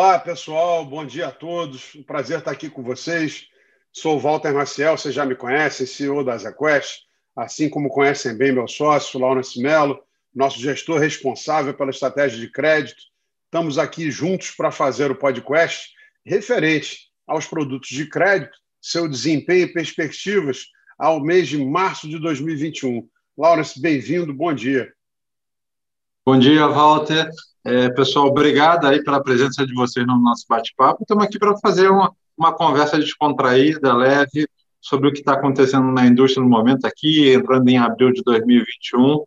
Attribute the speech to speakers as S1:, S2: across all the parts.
S1: Olá, pessoal. Bom dia a todos. Um prazer estar aqui com vocês. Sou o Walter Maciel, vocês já me conhecem, CEO da ZQuest, assim como conhecem bem meu sócio, Laurence Mello, nosso gestor responsável pela estratégia de crédito. Estamos aqui juntos para fazer o podcast referente aos produtos de crédito, seu desempenho e perspectivas ao mês de março de 2021. Laurence, bem-vindo, bom dia.
S2: Bom dia, Walter. É, pessoal, obrigado aí pela presença de vocês no nosso bate-papo. Estamos aqui para fazer uma, uma conversa descontraída, leve, sobre o que está acontecendo na indústria no momento aqui, entrando em abril de 2021.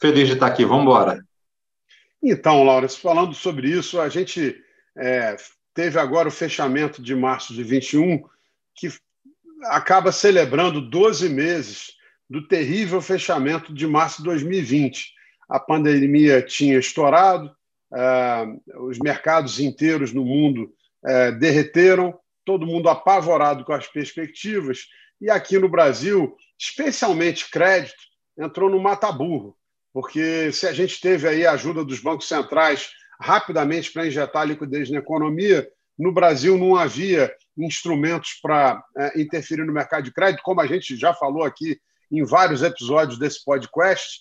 S2: Feliz de estar aqui, vamos embora.
S1: Então, Laura, falando sobre isso, a gente é, teve agora o fechamento de março de 21, que acaba celebrando 12 meses do terrível fechamento de março de 2020 a pandemia tinha estourado, uh, os mercados inteiros no mundo uh, derreteram, todo mundo apavorado com as perspectivas, e aqui no Brasil, especialmente crédito, entrou no mata-burro, porque se a gente teve aí a ajuda dos bancos centrais rapidamente para injetar liquidez na economia, no Brasil não havia instrumentos para uh, interferir no mercado de crédito, como a gente já falou aqui em vários episódios desse podcast,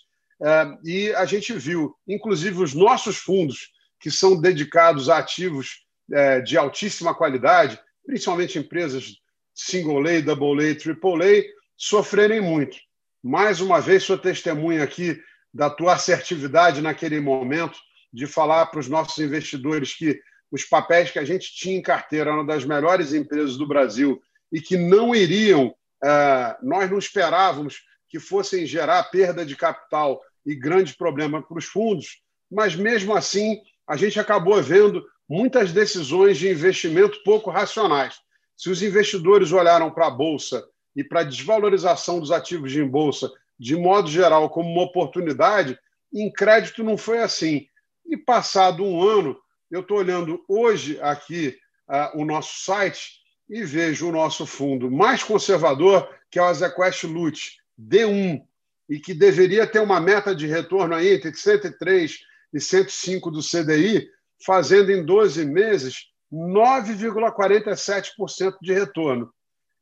S1: e a gente viu, inclusive, os nossos fundos, que são dedicados a ativos é, de altíssima qualidade, principalmente empresas single A, double A, triple A, sofrerem muito. Mais uma vez, sou testemunha aqui da tua assertividade naquele momento de falar para os nossos investidores que os papéis que a gente tinha em carteira eram das melhores empresas do Brasil e que não iriam, é, nós não esperávamos que fossem gerar perda de capital e grande problema para os fundos, mas mesmo assim a gente acabou vendo muitas decisões de investimento pouco racionais. Se os investidores olharam para a bolsa e para a desvalorização dos ativos de bolsa de modo geral como uma oportunidade, em crédito não foi assim. E passado um ano, eu estou olhando hoje aqui uh, o nosso site e vejo o nosso fundo mais conservador, que é o Azequest Lute, D1, e que deveria ter uma meta de retorno aí entre 103 e 105 do CDI, fazendo em 12 meses 9,47% de retorno.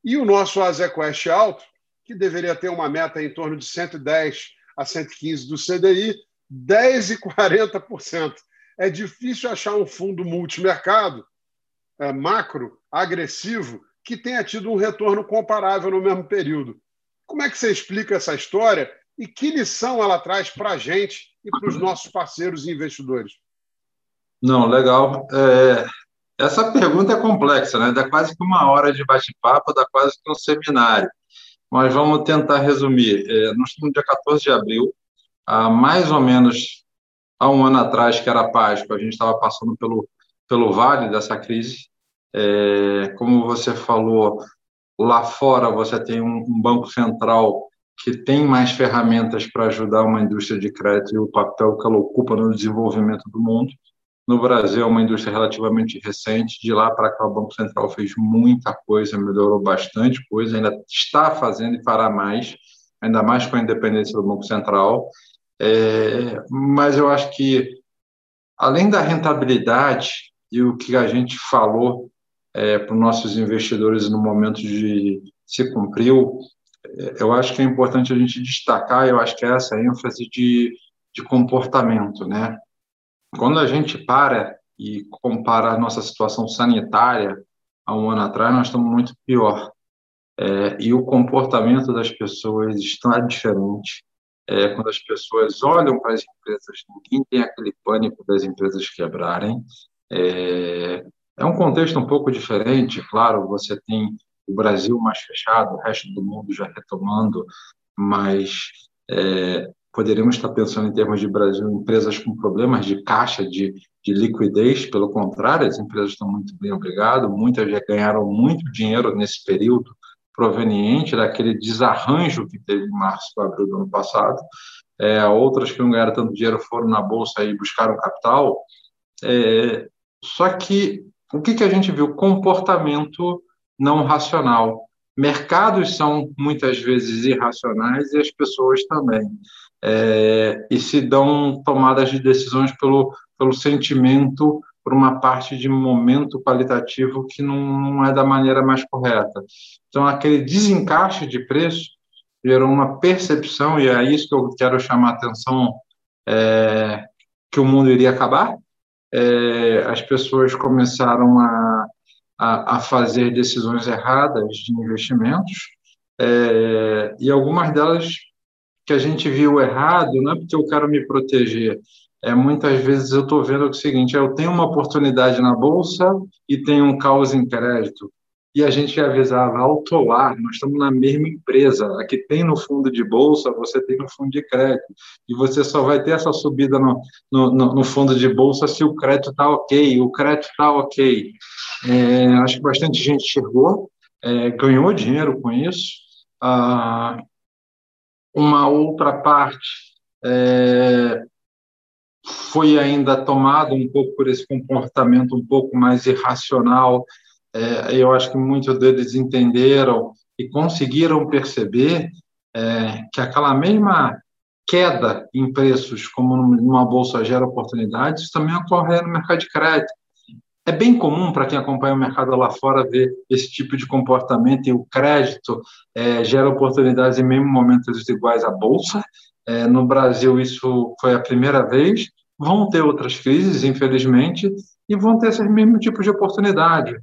S1: E o nosso Azequest alto, que deveria ter uma meta em torno de 110 a 115 do CDI, 10,40%. É difícil achar um fundo multimercado, é, macro, agressivo, que tenha tido um retorno comparável no mesmo período. Como é que você explica essa história e que lição ela traz para a gente e para os nossos parceiros e investidores?
S2: Não, legal. É, essa pergunta é complexa, né? Dá quase que uma hora de bate-papo, dá quase que um seminário. Mas vamos tentar resumir. É, nós estamos no dia 14 de abril, há mais ou menos há um ano atrás, que era Páscoa, a gente estava passando pelo, pelo vale dessa crise. É, como você falou, Lá fora, você tem um, um banco central que tem mais ferramentas para ajudar uma indústria de crédito e o papel que ela ocupa no desenvolvimento do mundo. No Brasil, é uma indústria relativamente recente. De lá para cá, o Banco Central fez muita coisa, melhorou bastante coisa, ainda está fazendo e fará mais, ainda mais com a independência do Banco Central. É, mas eu acho que, além da rentabilidade e o que a gente falou é, para os nossos investidores no momento de se cumpriu. É, eu acho que é importante a gente destacar, eu acho que é essa ênfase de, de comportamento, né? Quando a gente para e compara a nossa situação sanitária há um ano atrás, nós estamos muito pior. É, e o comportamento das pessoas está diferente. É, quando as pessoas olham para as empresas, ninguém tem aquele pânico das empresas quebrarem. É, é um contexto um pouco diferente, claro, você tem o Brasil mais fechado, o resto do mundo já retomando, mas é, poderíamos estar pensando em termos de Brasil, empresas com problemas de caixa, de, de liquidez, pelo contrário, as empresas estão muito bem obrigado, muitas já ganharam muito dinheiro nesse período, proveniente daquele desarranjo que teve em março e abril do ano passado, é, outras que não ganharam tanto dinheiro foram na bolsa e buscaram capital, é, só que o que, que a gente viu? Comportamento não racional. Mercados são muitas vezes irracionais e as pessoas também. É, e se dão tomadas de decisões pelo, pelo sentimento por uma parte de momento qualitativo que não, não é da maneira mais correta. Então, aquele desencaixe de preço gerou uma percepção, e é isso que eu quero chamar a atenção, é, que o mundo iria acabar. É, as pessoas começaram a, a, a, fazer decisões erradas de investimentos, é, e algumas delas que a gente viu errado, não é porque eu quero me proteger, é, muitas vezes eu estou vendo o seguinte: eu tenho uma oportunidade na bolsa e tenho um caos em crédito. E a gente avisava, autolar, nós estamos na mesma empresa. Aqui tem no fundo de bolsa, você tem no fundo de crédito. E você só vai ter essa subida no, no, no fundo de bolsa se o crédito está ok, o crédito está ok. É, acho que bastante gente chegou, é, ganhou dinheiro com isso. Ah, uma outra parte é, foi ainda tomado um pouco por esse comportamento um pouco mais irracional. É, eu acho que muitos deles entenderam e conseguiram perceber é, que aquela mesma queda em preços, como numa bolsa gera oportunidades, também ocorre no mercado de crédito. É bem comum para quem acompanha o mercado lá fora ver esse tipo de comportamento e o crédito é, gera oportunidades em mesmo momentos iguais à bolsa. É, no Brasil, isso foi a primeira vez. Vão ter outras crises, infelizmente, e vão ter esse mesmo tipo de oportunidade.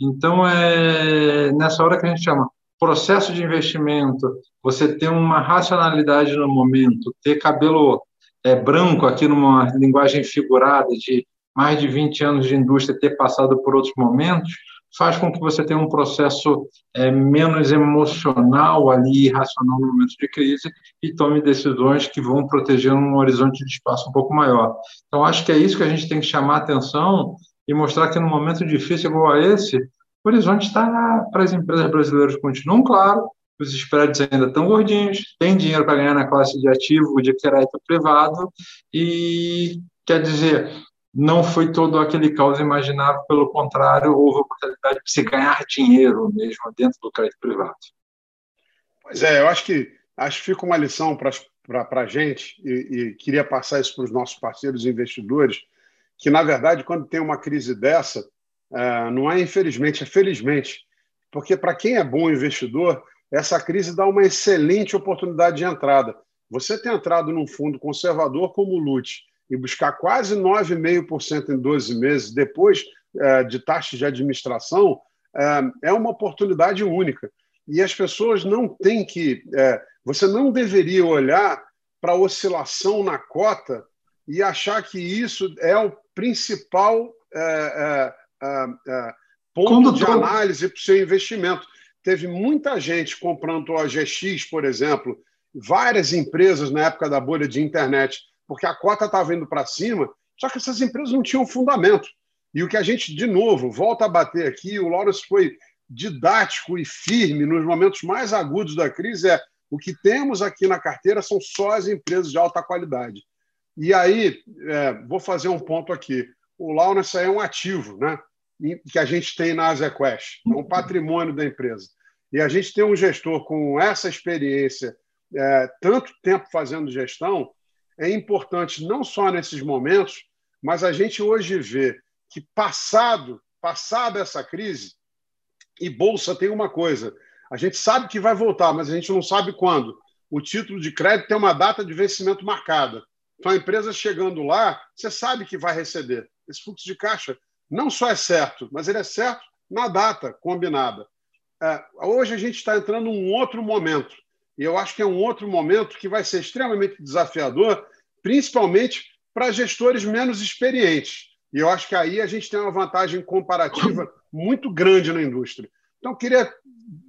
S2: Então, é nessa hora que a gente chama processo de investimento, você ter uma racionalidade no momento, ter cabelo é, branco aqui numa linguagem figurada de mais de 20 anos de indústria, ter passado por outros momentos, faz com que você tenha um processo é, menos emocional ali, racional no momento de crise e tome decisões que vão proteger um horizonte de espaço um pouco maior. Então, acho que é isso que a gente tem que chamar atenção e mostrar que no momento difícil igual a esse, o horizonte está para as empresas brasileiras continuam claro, os spreads ainda estão gordinhos, tem dinheiro para ganhar na classe de ativo, de crédito privado, e quer dizer, não foi todo aquele caos imaginável, pelo contrário, houve a oportunidade de se ganhar dinheiro mesmo dentro do crédito privado.
S1: Pois é, eu acho que acho que fica uma lição para a gente, e, e, queria passar isso para os nossos parceiros investidores, que, na verdade, quando tem uma crise dessa, é, não é infelizmente, é felizmente, porque para quem é bom investidor, essa crise dá uma excelente oportunidade de entrada. Você ter entrado num fundo conservador como o LUT, e buscar quase 9,5% em 12 meses depois é, de taxas de administração é, é uma oportunidade única. E as pessoas não têm que. Você não deveria olhar para a oscilação na cota e achar que isso é o principal é, é, é, ponto de análise para o seu investimento. Teve muita gente comprando o OGX, por exemplo, várias empresas na época da bolha de internet porque a cota estava indo para cima, só que essas empresas não tinham fundamento. E o que a gente, de novo, volta a bater aqui, o Lawrence foi didático e firme nos momentos mais agudos da crise, é o que temos aqui na carteira são só as empresas de alta qualidade. E aí, é, vou fazer um ponto aqui. O Lawrence é um ativo né, que a gente tem na Azequest, é um patrimônio da empresa. E a gente tem um gestor com essa experiência, é, tanto tempo fazendo gestão, é importante não só nesses momentos, mas a gente hoje vê que passado, passada essa crise, e bolsa tem uma coisa, a gente sabe que vai voltar, mas a gente não sabe quando. O título de crédito tem uma data de vencimento marcada. Então a empresa chegando lá, você sabe que vai receber. Esse fluxo de caixa não só é certo, mas ele é certo na data combinada. É, hoje a gente está entrando num outro momento. E eu acho que é um outro momento que vai ser extremamente desafiador, principalmente para gestores menos experientes. E eu acho que aí a gente tem uma vantagem comparativa muito grande na indústria. Então, queria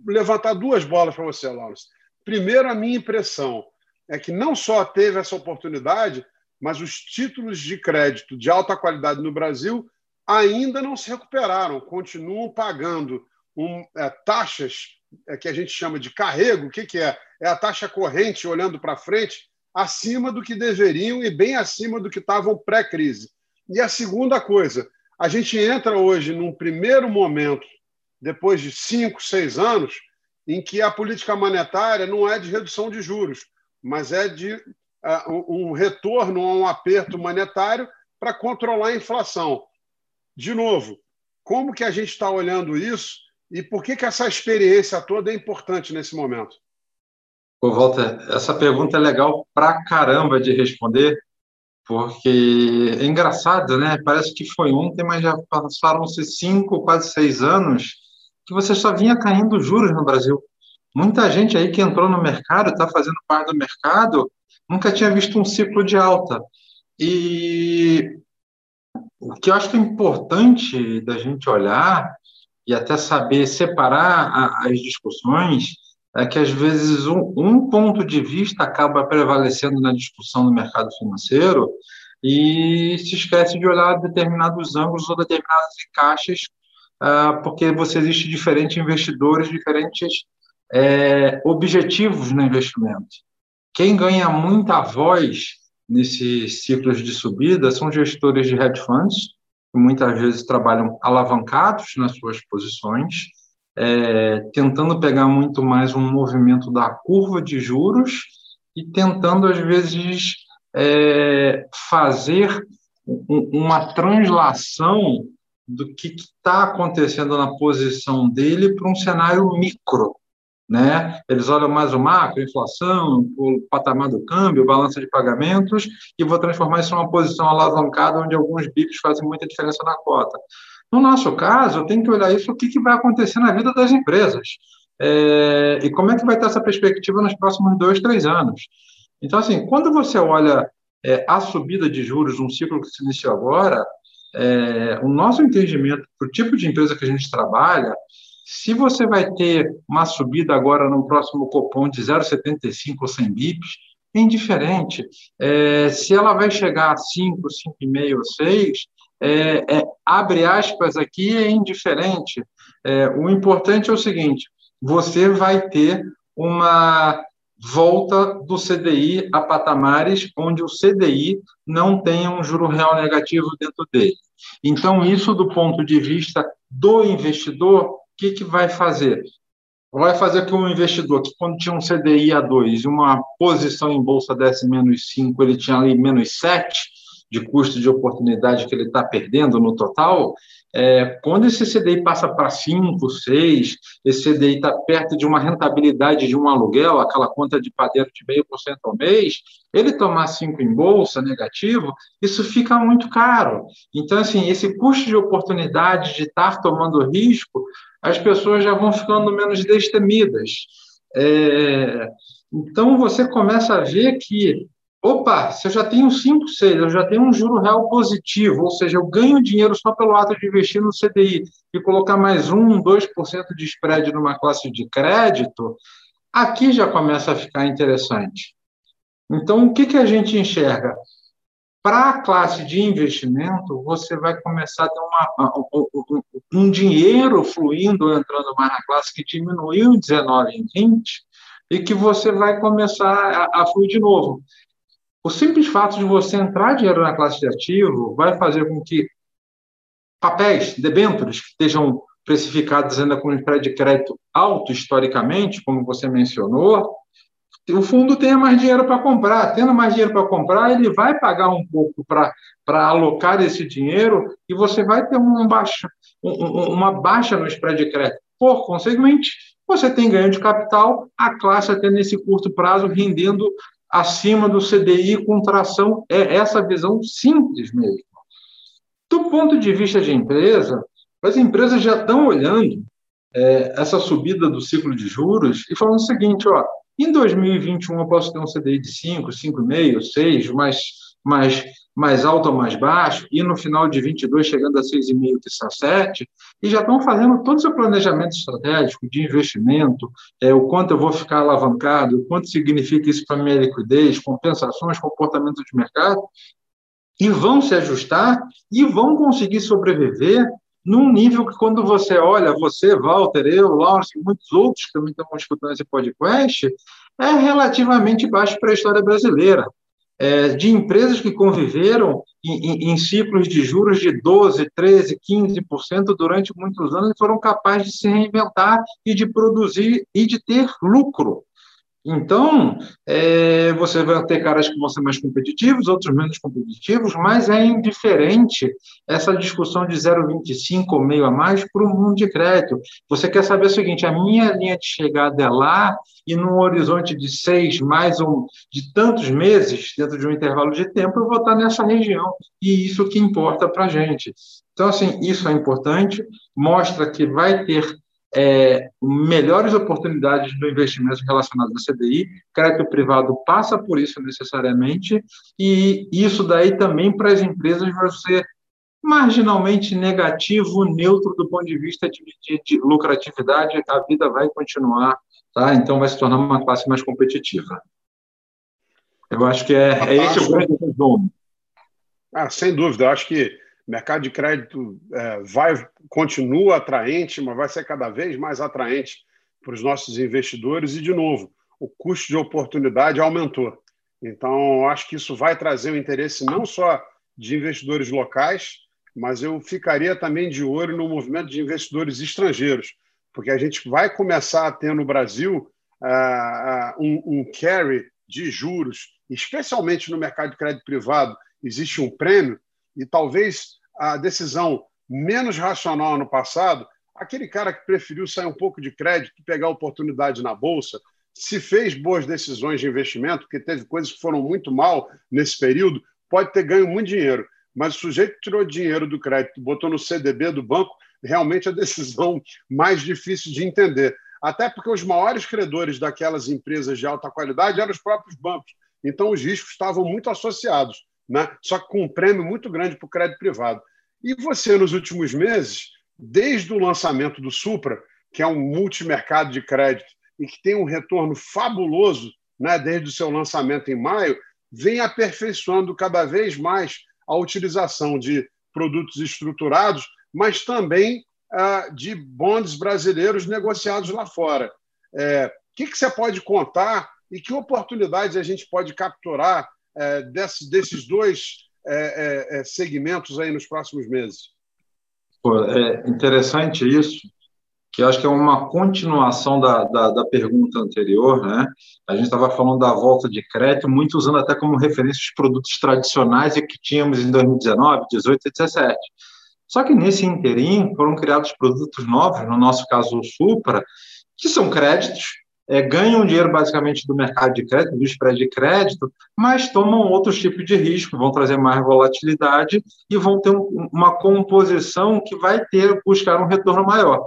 S1: levantar duas bolas para você, Lawrence. Primeiro, a minha impressão é que não só teve essa oportunidade, mas os títulos de crédito de alta qualidade no Brasil ainda não se recuperaram, continuam pagando um, é, taxas é, que a gente chama de carrego. O que, que é? é a taxa corrente olhando para frente acima do que deveriam e bem acima do que estavam pré-crise. E a segunda coisa, a gente entra hoje num primeiro momento, depois de cinco, seis anos, em que a política monetária não é de redução de juros, mas é de uh, um retorno a um aperto monetário para controlar a inflação. de novo, como que a gente está olhando isso e por que, que essa experiência toda é importante nesse momento?
S2: Pô, Walter, essa pergunta é legal pra caramba de responder, porque é engraçado, né? Parece que foi ontem, mas já passaram-se cinco, quase seis anos que você só vinha caindo juros no Brasil. Muita gente aí que entrou no mercado, está fazendo parte do mercado, nunca tinha visto um ciclo de alta. E o que eu acho que é importante da gente olhar e até saber separar as discussões é que às vezes um, um, ponto de vista acaba prevalecendo na discussão do mercado financeiro e se esquece de olhar determinados ângulos ou determinadas encaixes, uh, porque você existe diferentes investidores, diferentes é, objetivos no investimento. Quem ganha muita voz nesses ciclos de subida são gestores de hedge funds, que muitas vezes trabalham alavancados nas suas posições, é, tentando pegar muito mais um movimento da curva de juros e tentando, às vezes, é, fazer uma translação do que está acontecendo na posição dele para um cenário micro. Né? Eles olham mais o macro, inflação, o patamar do câmbio, balança de pagamentos, e vou transformar isso em uma posição alavancada onde alguns bips fazem muita diferença na cota. No nosso caso, eu tenho que olhar isso, o que, que vai acontecer na vida das empresas. É, e como é que vai estar essa perspectiva nos próximos dois, três anos. Então, assim, quando você olha é, a subida de juros, um ciclo que se iniciou agora, é, o nosso entendimento para o tipo de empresa que a gente trabalha, se você vai ter uma subida agora no próximo cupom de 0,75 ou 100 bips, é indiferente. É, se ela vai chegar a 5, 5,5 ou 6, é, é, abre aspas aqui, é indiferente. É, o importante é o seguinte: você vai ter uma volta do CDI a patamares onde o CDI não tenha um juro real negativo dentro dele. Então, isso do ponto de vista do investidor, que, que vai fazer? Vai fazer que um investidor que, quando tinha um CDI a 2 e uma posição em bolsa desse menos 5, ele tinha ali menos 7, de custo de oportunidade que ele está perdendo no total, é, quando esse CDI passa para 5, 6, esse CDI está perto de uma rentabilidade de um aluguel, aquela conta de padeiro de meio por cento ao mês, ele tomar 5 em bolsa negativo, isso fica muito caro. Então, assim, esse custo de oportunidade de estar tomando risco, as pessoas já vão ficando menos destemidas. É, então, você começa a ver que Opa, se eu já tenho 5, 6, eu já tenho um juro real positivo, ou seja, eu ganho dinheiro só pelo ato de investir no CDI e colocar mais 1, 2% de spread numa classe de crédito, aqui já começa a ficar interessante. Então, o que, que a gente enxerga? Para a classe de investimento, você vai começar a ter uma, um, dinheiro fluindo, entrando mais na classe, que diminuiu em 19 em 20, e que você vai começar a, a fluir de novo. O simples fato de você entrar dinheiro na classe de ativo vai fazer com que papéis, debêntures, que estejam precificados ainda com um spread de crédito alto historicamente, como você mencionou, o fundo tenha mais dinheiro para comprar. Tendo mais dinheiro para comprar, ele vai pagar um pouco para alocar esse dinheiro e você vai ter um baixa, um, uma baixa no spread de crédito. Por consequente, você tem ganho de capital, a classe até nesse curto prazo rendendo acima do CDI com tração, é essa visão simples mesmo. Do ponto de vista de empresa, as empresas já estão olhando é, essa subida do ciclo de juros e falando o seguinte, ó, em 2021 eu posso ter um CDI de 5, 5,5, 6, mais, mais mais alto ou mais baixo, e no final de 22 chegando a 6,5, que são 7, e já estão fazendo todo o seu planejamento estratégico de investimento, é, o quanto eu vou ficar alavancado, o quanto significa isso para minha liquidez, compensações, comportamento de mercado, e vão se ajustar e vão conseguir sobreviver num nível que, quando você olha, você, Walter, eu, Lawrence e muitos outros que também estão escutando esse podcast, é relativamente baixo para a história brasileira é, de empresas que conviveram em, em, em, ciclos de juros de 12%, 13%, 15% durante muitos anos e foram capazes de se reinventar e de produzir e de ter lucro. Então, é, você vai ter caras que vão ser mais competitivos, outros menos competitivos, mas é indiferente essa discussão de 0,25 ou meio a mais para o mundo de crédito. Você quer saber o seguinte: a minha linha de chegada é lá e num horizonte de seis mais um de tantos meses, dentro de um intervalo de tempo, eu vou estar nessa região. E isso que importa para a gente. Então, assim, isso é importante, mostra que vai ter é, melhores oportunidades no investimento relacionado à CDI, crédito privado passa por isso necessariamente, e isso daí também para as empresas vai ser marginalmente negativo, neutro do ponto de vista de, de, de lucratividade, a vida vai continuar, tá? então vai se tornar uma classe mais competitiva. Eu acho que é, é esse o grande resumo.
S1: Ah, sem dúvida, eu acho que o mercado de crédito é, vai continua atraente, mas vai ser cada vez mais atraente para os nossos investidores e de novo o custo de oportunidade aumentou. Então acho que isso vai trazer o interesse não só de investidores locais, mas eu ficaria também de olho no movimento de investidores estrangeiros, porque a gente vai começar a ter no Brasil uh, um, um carry de juros, especialmente no mercado de crédito privado, existe um prêmio e talvez a decisão menos racional no passado, aquele cara que preferiu sair um pouco de crédito e pegar oportunidade na bolsa, se fez boas decisões de investimento, porque teve coisas que foram muito mal nesse período, pode ter ganho muito dinheiro. Mas o sujeito tirou dinheiro do crédito, botou no CDB do banco, realmente é a decisão mais difícil de entender. Até porque os maiores credores daquelas empresas de alta qualidade eram os próprios bancos. Então, os riscos estavam muito associados né? só que com um prêmio muito grande para o crédito privado. E você, nos últimos meses, desde o lançamento do Supra, que é um multimercado de crédito e que tem um retorno fabuloso né, desde o seu lançamento em maio, vem aperfeiçoando cada vez mais a utilização de produtos estruturados, mas também ah, de bonds brasileiros negociados lá fora. É, o que, que você pode contar e que oportunidades a gente pode capturar é, desse, desses dois é, é, é, segmentos aí nos próximos meses?
S2: Pô, é interessante isso, que acho que é uma continuação da, da, da pergunta anterior, né? A gente estava falando da volta de crédito, muito usando até como referência os produtos tradicionais que tínhamos em 2019, 18 e 17. Só que nesse interim foram criados produtos novos, no nosso caso o Supra, que são créditos é, ganham dinheiro basicamente do mercado de crédito, do spread de crédito, mas tomam outros tipos de risco, vão trazer mais volatilidade e vão ter um, uma composição que vai ter buscar um retorno maior.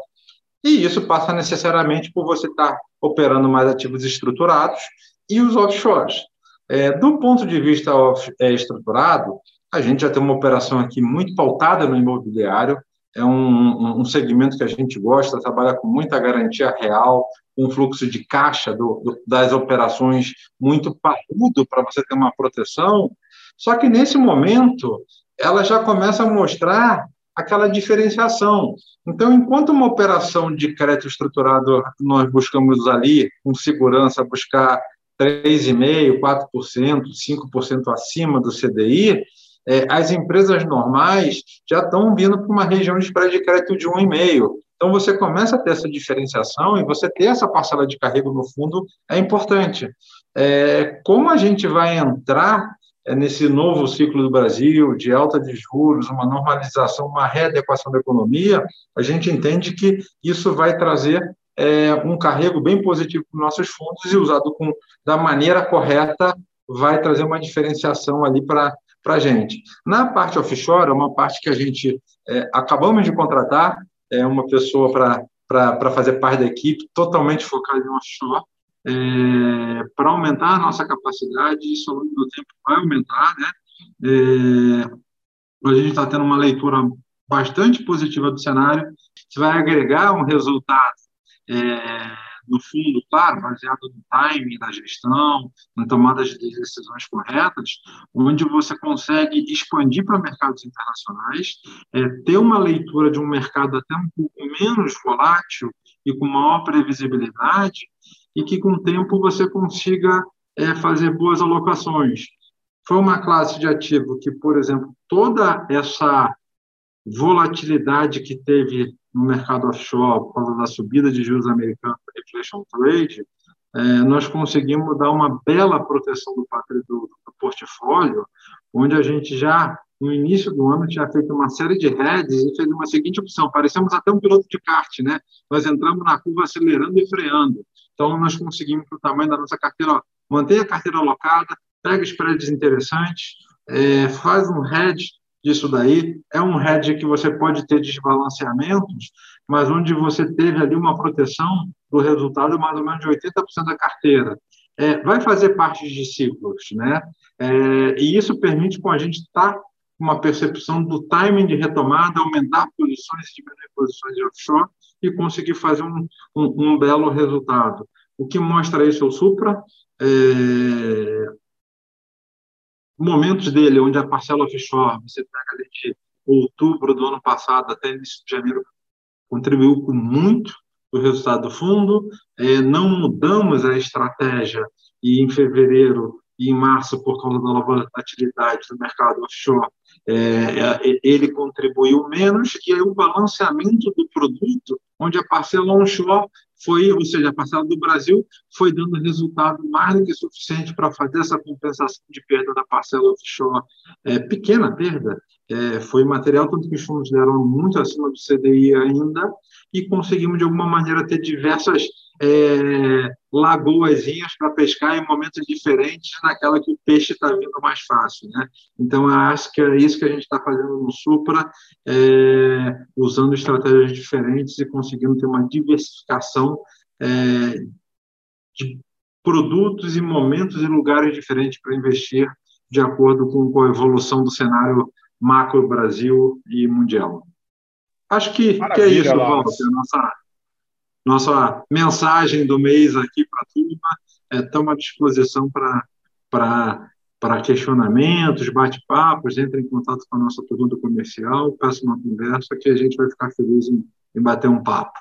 S2: E isso passa necessariamente por você estar operando mais ativos estruturados e os offshores. É, do ponto de vista off, é, estruturado, a gente já tem uma operação aqui muito pautada no imobiliário, é um, um, segmento que a gente gosta, trabalha com muita garantia real, um fluxo de caixa do, do, das operações muito parrudo para você ter uma proteção. Só que nesse momento, ela já começa a mostrar aquela diferenciação. Então, enquanto uma operação de crédito estruturado nós buscamos ali, com segurança, buscar 3,5%, 4%, 5% acima do CDI, é, as empresas normais já estão vindo para uma região de spread de crédito de 1,5%. Então, você começa a ter essa diferenciação e você ter essa parcela de carrego no fundo é importante. É, como a gente vai entrar é, nesse novo ciclo do Brasil, de alta de juros, uma normalização, uma readequação da economia, a gente entende que isso vai trazer é, um carrego bem positivo para os nossos fundos e usado com, da maneira correta vai trazer uma diferenciação ali para para a gente. Na parte offshore, é uma parte que a gente é, acabamos de contratar, é uma pessoa para fazer parte da equipe, totalmente focada em offshore, é, para aumentar a nossa capacidade, isso ao longo do tempo vai aumentar, né? É, a gente está tendo uma leitura bastante positiva do cenário, isso vai agregar um resultado é, no fundo, claro, baseado no timing da gestão, na tomada de decisões corretas, onde você consegue expandir para mercados internacionais, é, ter uma leitura de um mercado até um pouco menos volátil e com maior previsibilidade, e que com o tempo você consiga é, fazer boas alocações. Foi uma classe de ativo que, por exemplo, toda essa volatilidade que teve no mercado offshore por causa da subida de juros americanos, inflation trade, é, nós conseguimos dar uma bela proteção do, do, do portfólio, onde a gente já no início do ano tinha feito uma série de heads e fez uma seguinte opção, parecemos até um piloto de kart, né? Nós entramos na curva acelerando e freando. Então, nós conseguimos, para o tamanho da nossa carteira, manter a carteira alocada, pega spreads interessantes, é, faz um hedge disso daí. É um hedge que você pode ter desbalanceamentos, mas onde você teve ali uma proteção do resultado mais ou menos de 80% da carteira. É, vai fazer parte de ciclos, né? É, e isso permite com a gente estar tá uma percepção do timing de retomada, aumentar posições, diminuir posições de offshore e conseguir fazer um, um, um belo resultado. O que mostra isso é o Supra, é, momentos dele onde a parcela offshore, você pega ali de outubro do ano passado até início de janeiro, contribuiu com muito o resultado do fundo, é, não mudamos a estratégia e em fevereiro e em março, por causa da volatilidade do mercado offshore, é, é, ele contribuiu menos, e aí o balanceamento do produto, onde a parcela onshore foi, ou seja, a parcela do Brasil foi dando resultado mais do que suficiente para fazer essa compensação de perda da parcela offshore. É, pequena perda, é, foi material, tanto que os fundos deram muito acima do CDI ainda, e conseguimos, de alguma maneira, ter diversas é, lagoazinhas para pescar em momentos diferentes, naquela que o peixe está vindo mais fácil. Né? Então, eu acho que é isso que a gente está fazendo no Supra, é, usando estratégias diferentes e conseguindo ter uma diversificação é, de produtos e momentos e lugares diferentes para investir de acordo com a evolução do cenário macro Brasil e mundial. Acho que, que é isso, Walter, a nossa nossa mensagem do mês aqui para a turma. Estamos é, à disposição para questionamentos, bate-papos, entre em contato com a nossa turma do comercial, peça uma conversa que a gente vai ficar feliz em, em bater um papo.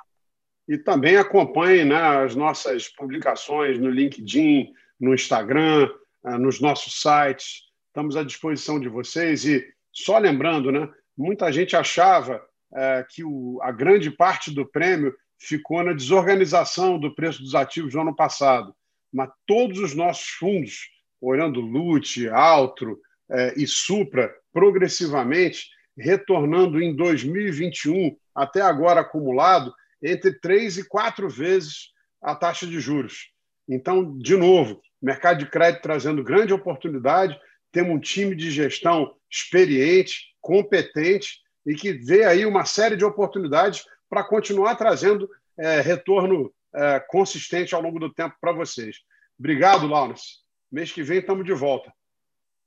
S1: E também acompanhe né, as nossas publicações no LinkedIn, no Instagram, eh, nos nossos sites. Estamos à disposição de vocês. E só lembrando, né, muita gente achava é, que o, a grande parte do prêmio ficou na desorganização do preço dos ativos do ano passado. Mas todos os nossos fundos, olhando LUT, Altro eh, e Supra, progressivamente, retornando em 2021, até agora acumulado, entre três e quatro vezes a taxa de juros. Então, de novo, mercado de crédito trazendo grande oportunidade, temos um time de gestão experiente, competente e que vê aí uma série de oportunidades para continuar trazendo é, retorno é, consistente ao longo do tempo para vocês. Obrigado, Laurence. Mês que vem estamos de volta.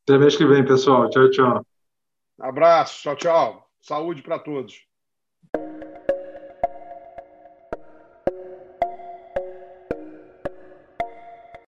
S2: Até mês que vem, pessoal. Tchau, tchau.
S1: Abraço. Tchau, tchau. Saúde para todos.